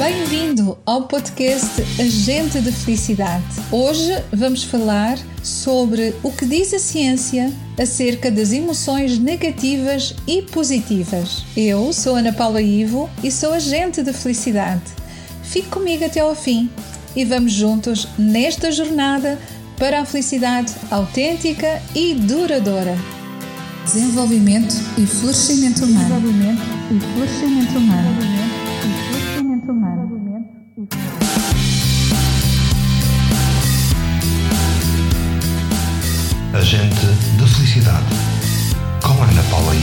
Bem-vindo ao podcast Agente de Felicidade. Hoje vamos falar sobre o que diz a ciência acerca das emoções negativas e positivas. Eu sou Ana Paula Ivo e sou agente de felicidade. Fique comigo até ao fim e vamos juntos nesta jornada para a felicidade autêntica e duradoura. Desenvolvimento e florescimento humano. Desenvolvimento e florescimento humano. Agente de Felicidade, com Ana Paula I.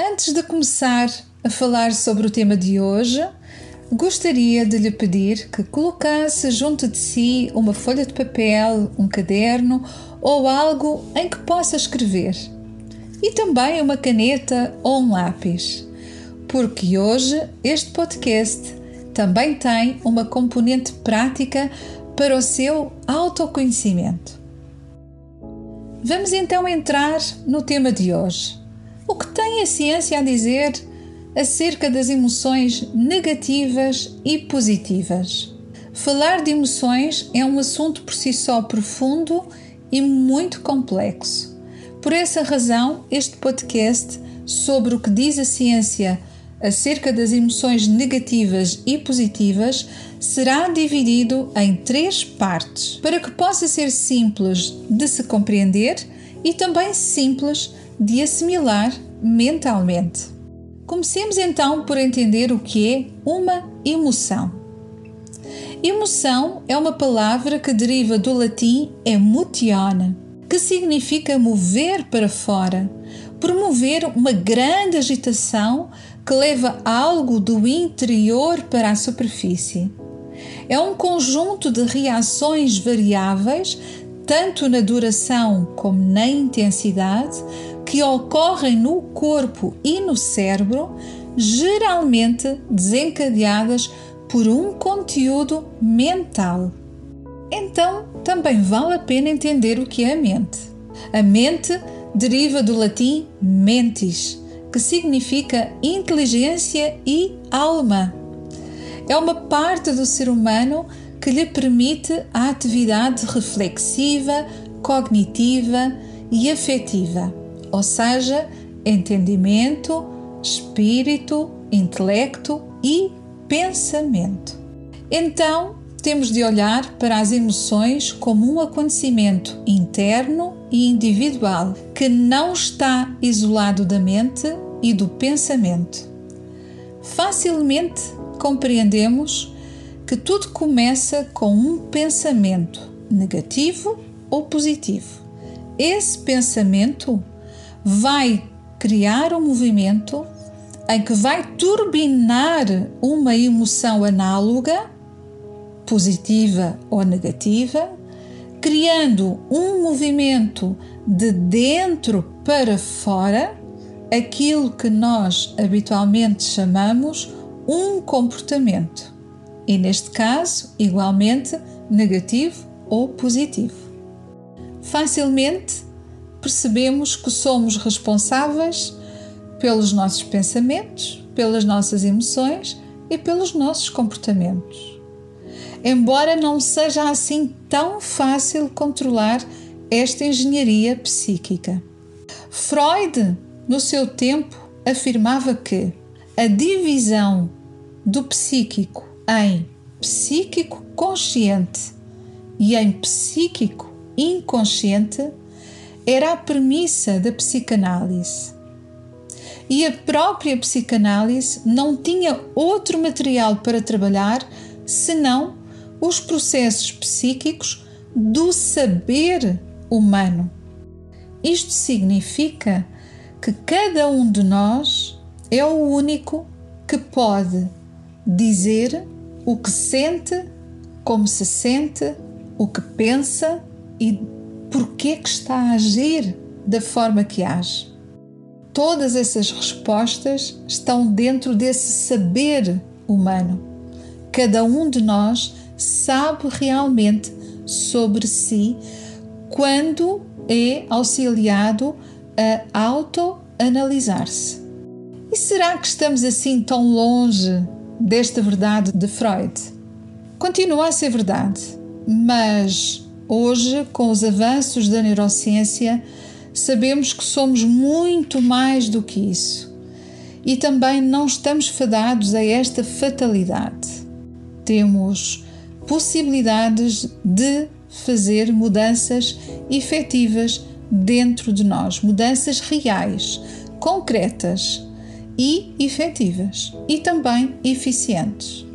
Antes de começar a falar sobre o tema de hoje, gostaria de lhe pedir que colocasse junto de si uma folha de papel, um caderno ou algo em que possa escrever e também uma caneta ou um lápis, porque hoje este podcast também tem uma componente prática para o seu autoconhecimento. Vamos então entrar no tema de hoje. O que tem a ciência a dizer acerca das emoções negativas e positivas? Falar de emoções é um assunto por si só profundo e muito complexo. Por essa razão, este podcast sobre o que diz a ciência acerca das emoções negativas e positivas será dividido em três partes para que possa ser simples de se compreender e também simples de assimilar mentalmente. Comecemos então por entender o que é uma emoção. Emoção é uma palavra que deriva do latim emotione, que significa mover para fora, promover uma grande agitação que leva algo do interior para a superfície. É um conjunto de reações variáveis, tanto na duração como na intensidade, que ocorrem no corpo e no cérebro, geralmente desencadeadas por um conteúdo mental. Então, também vale a pena entender o que é a mente. A mente deriva do latim mentis, que significa inteligência e alma. É uma parte do ser humano que lhe permite a atividade reflexiva, cognitiva e afetiva, ou seja, entendimento, espírito, intelecto e pensamento. Então, temos de olhar para as emoções como um acontecimento interno e individual que não está isolado da mente e do pensamento. Facilmente compreendemos que tudo começa com um pensamento negativo ou positivo. Esse pensamento vai criar um movimento em que vai turbinar uma emoção análoga positiva ou negativa, criando um movimento de dentro para fora, aquilo que nós habitualmente chamamos um comportamento. E neste caso, igualmente negativo ou positivo. Facilmente percebemos que somos responsáveis pelos nossos pensamentos, pelas nossas emoções e pelos nossos comportamentos embora não seja assim tão fácil controlar esta engenharia psíquica. Freud, no seu tempo, afirmava que a divisão do psíquico em psíquico consciente e em psíquico inconsciente era a premissa da psicanálise. E a própria psicanálise não tinha outro material para trabalhar senão os processos psíquicos do saber humano. Isto significa que cada um de nós é o único que pode dizer o que sente, como se sente, o que pensa e porquê que está a agir da forma que age. Todas essas respostas estão dentro desse saber humano. Cada um de nós sabe realmente sobre si quando é auxiliado a autoanalisar-se. E será que estamos assim tão longe desta verdade de Freud? Continua a ser verdade, mas hoje, com os avanços da neurociência, sabemos que somos muito mais do que isso. E também não estamos fadados a esta fatalidade. Temos possibilidades de fazer mudanças efetivas dentro de nós, mudanças reais, concretas e efetivas e também eficientes.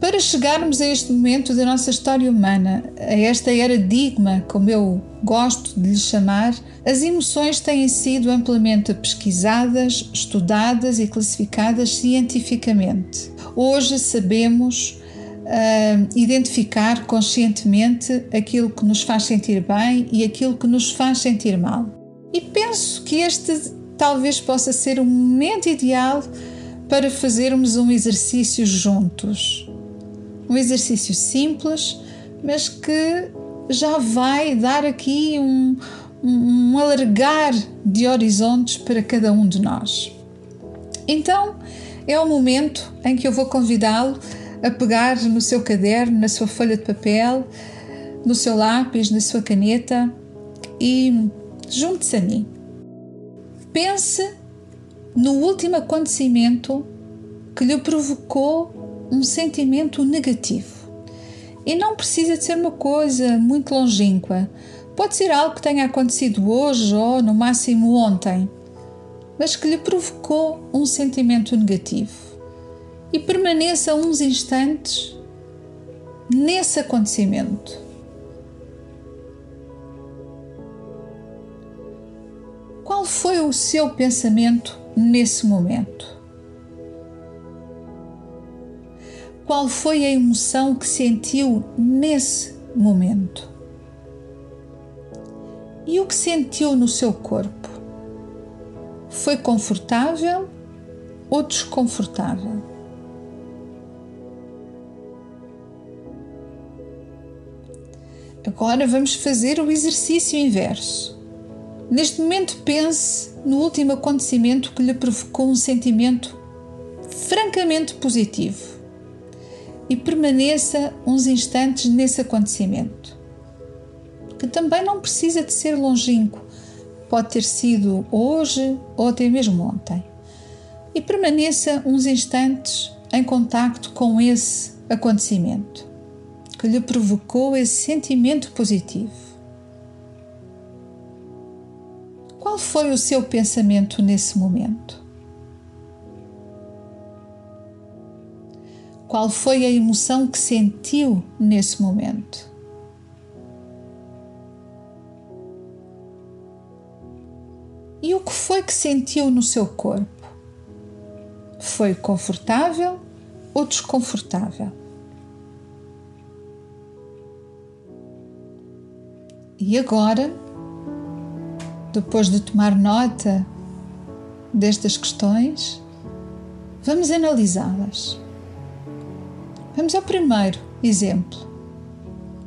Para chegarmos a este momento da nossa história humana, a esta eradigma, como eu gosto de lhe chamar, as emoções têm sido amplamente pesquisadas, estudadas e classificadas cientificamente. Hoje sabemos uh, identificar conscientemente aquilo que nos faz sentir bem e aquilo que nos faz sentir mal. E penso que este talvez possa ser o momento ideal para fazermos um exercício juntos. Um exercício simples, mas que já vai dar aqui um, um alargar de horizontes para cada um de nós. Então, é o momento em que eu vou convidá-lo a pegar no seu caderno, na sua folha de papel, no seu lápis, na sua caneta e junte-se a mim. Pense no último acontecimento que lhe provocou um sentimento negativo. E não precisa de ser uma coisa muito longínqua. Pode ser algo que tenha acontecido hoje ou no máximo ontem, mas que lhe provocou um sentimento negativo e permaneça uns instantes nesse acontecimento. Qual foi o seu pensamento nesse momento? Qual foi a emoção que sentiu nesse momento? E o que sentiu no seu corpo? Foi confortável ou desconfortável? Agora vamos fazer o exercício inverso. Neste momento, pense no último acontecimento que lhe provocou um sentimento francamente positivo e permaneça uns instantes nesse acontecimento, que também não precisa de ser longínquo, pode ter sido hoje ou até mesmo ontem. E permaneça uns instantes em contacto com esse acontecimento que lhe provocou esse sentimento positivo? Qual foi o seu pensamento nesse momento? Qual foi a emoção que sentiu nesse momento? E o que foi que sentiu no seu corpo? Foi confortável ou desconfortável? E agora, depois de tomar nota destas questões, vamos analisá-las. Vamos ao primeiro exemplo,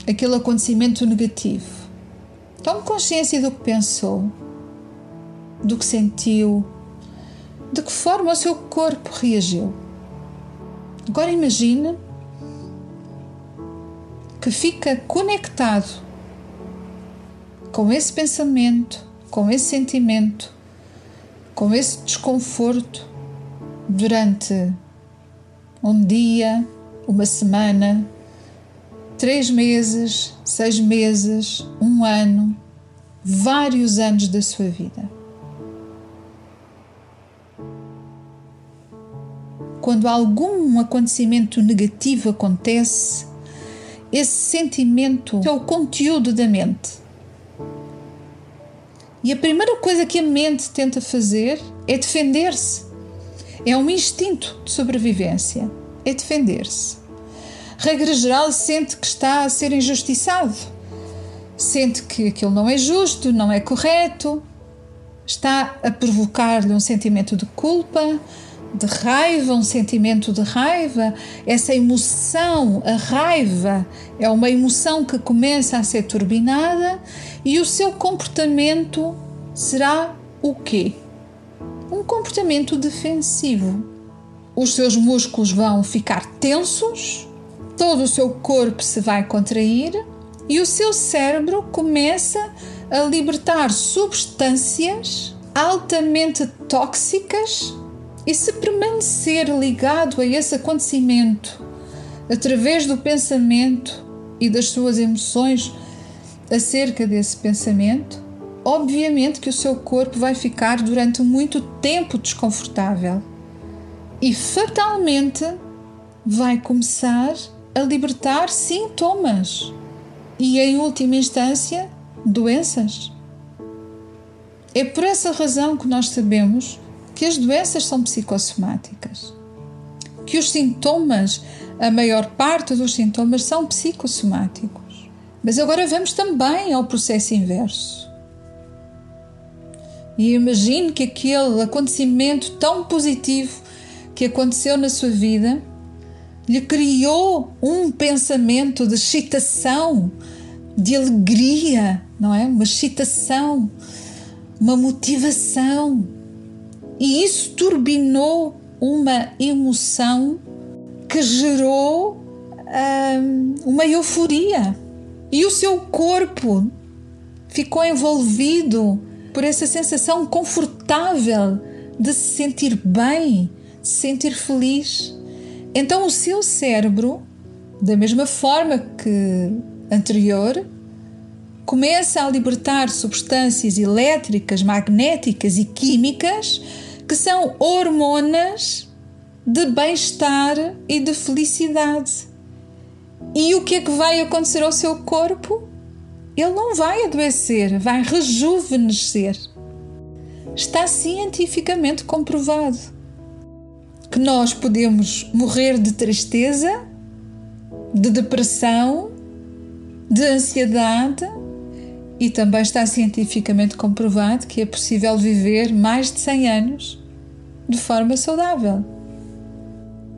aquele acontecimento negativo. Tome consciência do que pensou, do que sentiu, de que forma o seu corpo reagiu. Agora imagine que fica conectado com esse pensamento, com esse sentimento, com esse desconforto durante um dia, uma semana, três meses, seis meses, um ano, vários anos da sua vida. Quando algum acontecimento negativo acontece, esse sentimento é o conteúdo da mente e a primeira coisa que a mente tenta fazer é defender-se. É um instinto de sobrevivência. É defender-se. Regra geral, sente que está a ser injustiçado. Sente que aquilo não é justo, não é correto. Está a provocar-lhe um sentimento de culpa, de raiva, um sentimento de raiva, essa emoção, a raiva, é uma emoção que começa a ser turbinada e o seu comportamento será o quê? Um comportamento defensivo. Os seus músculos vão ficar tensos, todo o seu corpo se vai contrair e o seu cérebro começa a libertar substâncias altamente tóxicas e se permanecer ligado a esse acontecimento através do pensamento e das suas emoções acerca desse pensamento, obviamente que o seu corpo vai ficar durante muito tempo desconfortável e fatalmente vai começar a libertar sintomas e, em última instância, doenças. É por essa razão que nós sabemos que as doenças são psicossomáticas, que os sintomas, a maior parte dos sintomas, são psicossomáticos. Mas agora vamos também ao processo inverso. E imagine que aquele acontecimento tão positivo que aconteceu na sua vida lhe criou um pensamento de excitação, de alegria, não é? Uma excitação, uma motivação, e isso turbinou uma emoção que gerou hum, uma euforia. E o seu corpo ficou envolvido por essa sensação confortável de se sentir bem, sentir feliz. Então o seu cérebro, da mesma forma que anterior, começa a libertar substâncias elétricas, magnéticas e químicas que são hormonas de bem-estar e de felicidade. E o que é que vai acontecer ao seu corpo? Ele não vai adoecer, vai rejuvenescer. Está cientificamente comprovado que nós podemos morrer de tristeza, de depressão, de ansiedade e também está cientificamente comprovado que é possível viver mais de 100 anos de forma saudável.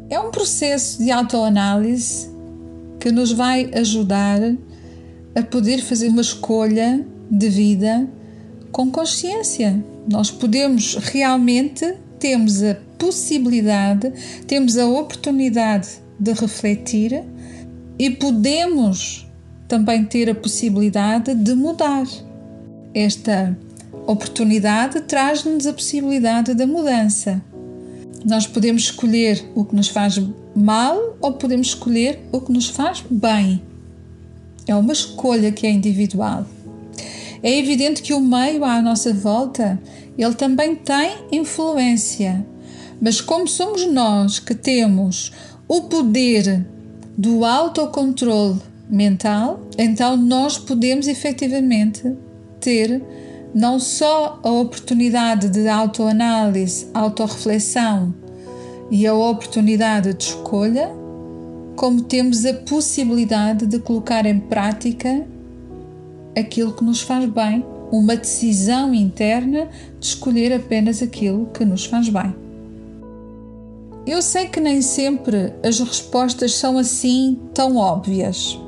É um processo de autoanálise que nos vai ajudar a poder fazer uma escolha de vida com consciência. Nós podemos realmente temos a possibilidade, temos a oportunidade de refletir e podemos também ter a possibilidade de mudar. Esta oportunidade traz-nos a possibilidade da mudança. Nós podemos escolher o que nos faz mal ou podemos escolher o que nos faz bem. É uma escolha que é individual. É evidente que o meio à nossa volta, ele também tem influência. Mas como somos nós que temos o poder do autocontrole mental, então nós podemos efetivamente ter não só a oportunidade de autoanálise, autorreflexão e a oportunidade de escolha, como temos a possibilidade de colocar em prática aquilo que nos faz bem, uma decisão interna de escolher apenas aquilo que nos faz bem. Eu sei que nem sempre as respostas são assim tão óbvias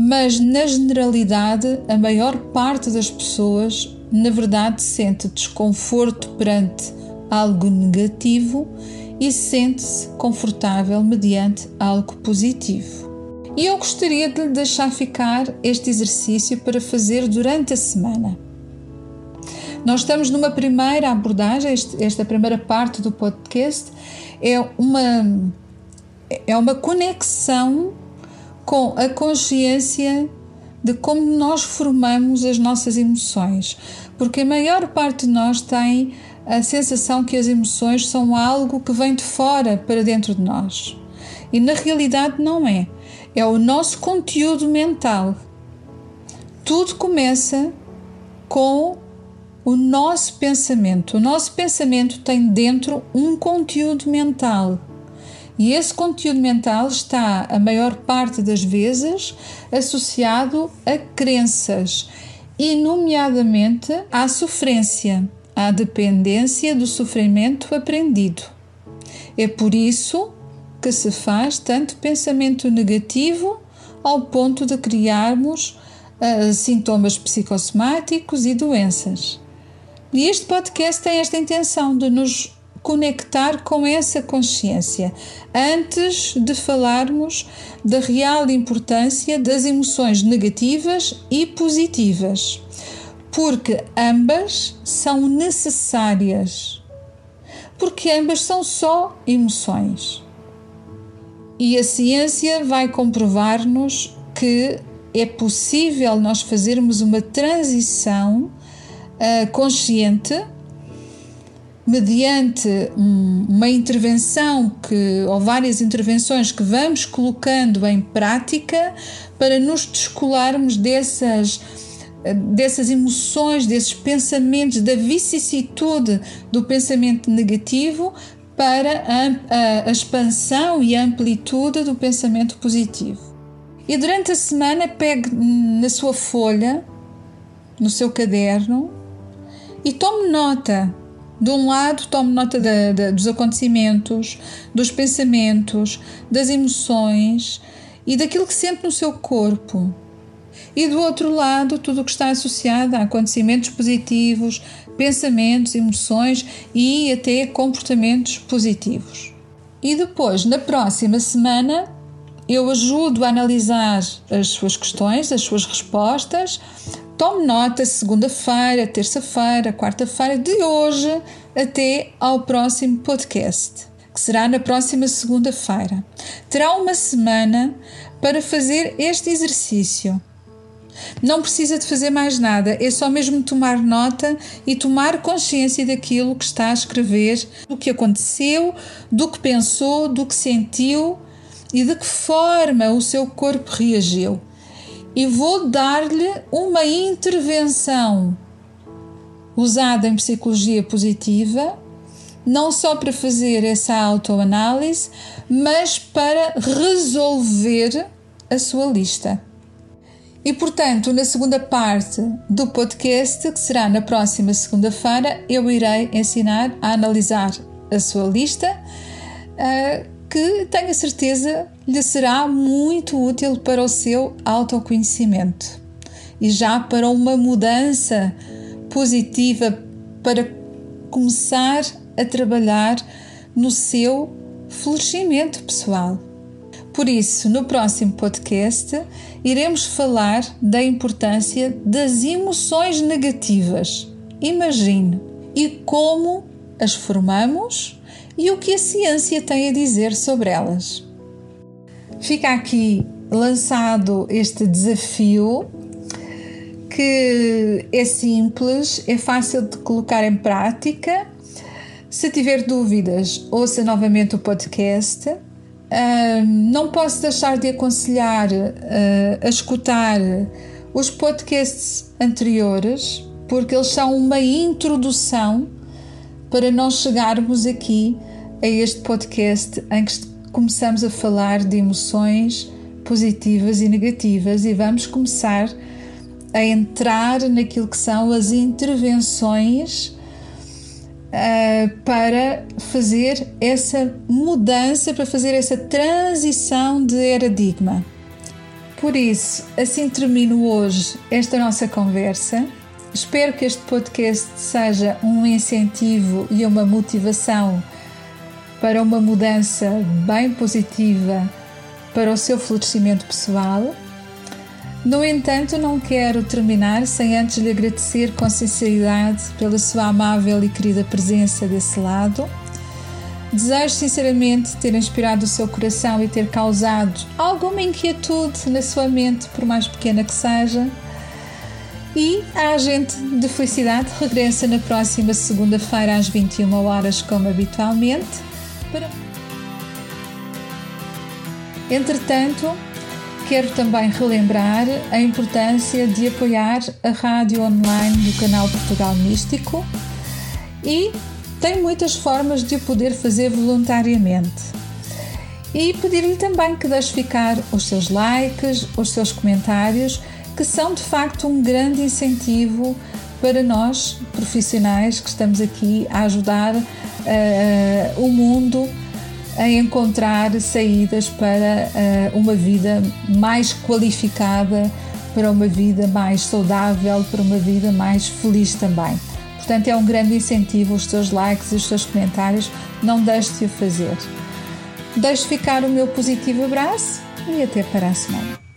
mas na generalidade, a maior parte das pessoas, na verdade, sente desconforto perante algo negativo e sente-se confortável mediante algo positivo. E eu gostaria de lhe deixar ficar este exercício para fazer durante a semana. Nós estamos numa primeira abordagem, esta primeira parte do podcast é uma, é uma conexão com a consciência de como nós formamos as nossas emoções, porque a maior parte de nós tem a sensação que as emoções são algo que vem de fora para dentro de nós. E na realidade não é. É o nosso conteúdo mental. Tudo começa com o nosso pensamento. O nosso pensamento tem dentro um conteúdo mental. E esse conteúdo mental está, a maior parte das vezes, associado a crenças, e, nomeadamente, à sofrência, à dependência do sofrimento aprendido. É por isso que se faz tanto pensamento negativo ao ponto de criarmos uh, sintomas psicossomáticos e doenças. E este podcast tem esta intenção de nos conectar com essa consciência antes de falarmos da real importância das emoções negativas e positivas, porque ambas são necessárias. Porque ambas são só emoções. E a ciência vai comprovar-nos que é possível nós fazermos uma transição consciente mediante uma intervenção que, ou várias intervenções que vamos colocando em prática para nos descolarmos dessas, dessas emoções, desses pensamentos, da vicissitude do pensamento negativo para a, a, a expansão e a amplitude do pensamento positivo. E durante a semana pegue na sua folha, no seu caderno, e tome nota de um lado, tome nota dos acontecimentos, dos pensamentos, das emoções e daquilo que sente no seu corpo. E do outro lado, tudo o que está associado a acontecimentos positivos, pensamentos, emoções e até comportamentos positivos. E depois, na próxima semana, eu ajudo a analisar as suas questões, as suas respostas, Tome nota segunda-feira, terça-feira, quarta-feira, de hoje até ao próximo podcast, que será na próxima segunda-feira. Terá uma semana para fazer este exercício. Não precisa de fazer mais nada, é só mesmo tomar nota e tomar consciência daquilo que está a escrever, do que aconteceu, do que pensou, do que sentiu e de que forma o seu corpo reagiu e vou dar-lhe uma intervenção usada em psicologia positiva, não só para fazer essa autoanálise, mas para resolver a sua lista. E portanto, na segunda parte do podcast, que será na próxima segunda-feira, eu irei ensinar a analisar a sua lista. Uh, que tenho certeza lhe será muito útil para o seu autoconhecimento e já para uma mudança positiva para começar a trabalhar no seu florescimento pessoal. Por isso, no próximo podcast, iremos falar da importância das emoções negativas. Imagine e como as formamos e o que a ciência tem a dizer sobre elas. Fica aqui lançado este desafio que é simples, é fácil de colocar em prática. Se tiver dúvidas, ouça novamente o podcast. Não posso deixar de aconselhar uh, a escutar os podcasts anteriores, porque eles são uma introdução para nós chegarmos aqui a este podcast em que começamos a falar de emoções positivas e negativas e vamos começar a entrar naquilo que são as intervenções uh, para fazer essa mudança, para fazer essa transição de paradigma. Por isso, assim termino hoje esta nossa conversa. Espero que este podcast seja um incentivo e uma motivação para uma mudança bem positiva para o seu florescimento pessoal. No entanto, não quero terminar sem antes lhe agradecer com sinceridade pela sua amável e querida presença desse lado. Desejo sinceramente ter inspirado o seu coração e ter causado alguma inquietude na sua mente, por mais pequena que seja. E a agente de felicidade regressa na próxima segunda-feira às 21 horas, como habitualmente para. Entretanto, quero também relembrar a importância de apoiar a rádio online do canal Portugal Místico e tem muitas formas de o poder fazer voluntariamente. E pedir-lhe também que deixe ficar os seus likes, os seus comentários, que são de facto um grande incentivo para nós, profissionais, que estamos aqui a ajudar uh, o mundo a encontrar saídas para uh, uma vida mais qualificada, para uma vida mais saudável, para uma vida mais feliz também. Portanto, é um grande incentivo os teus likes e os teus comentários, não deixes de o fazer. Deixo ficar o meu positivo abraço e até para a semana.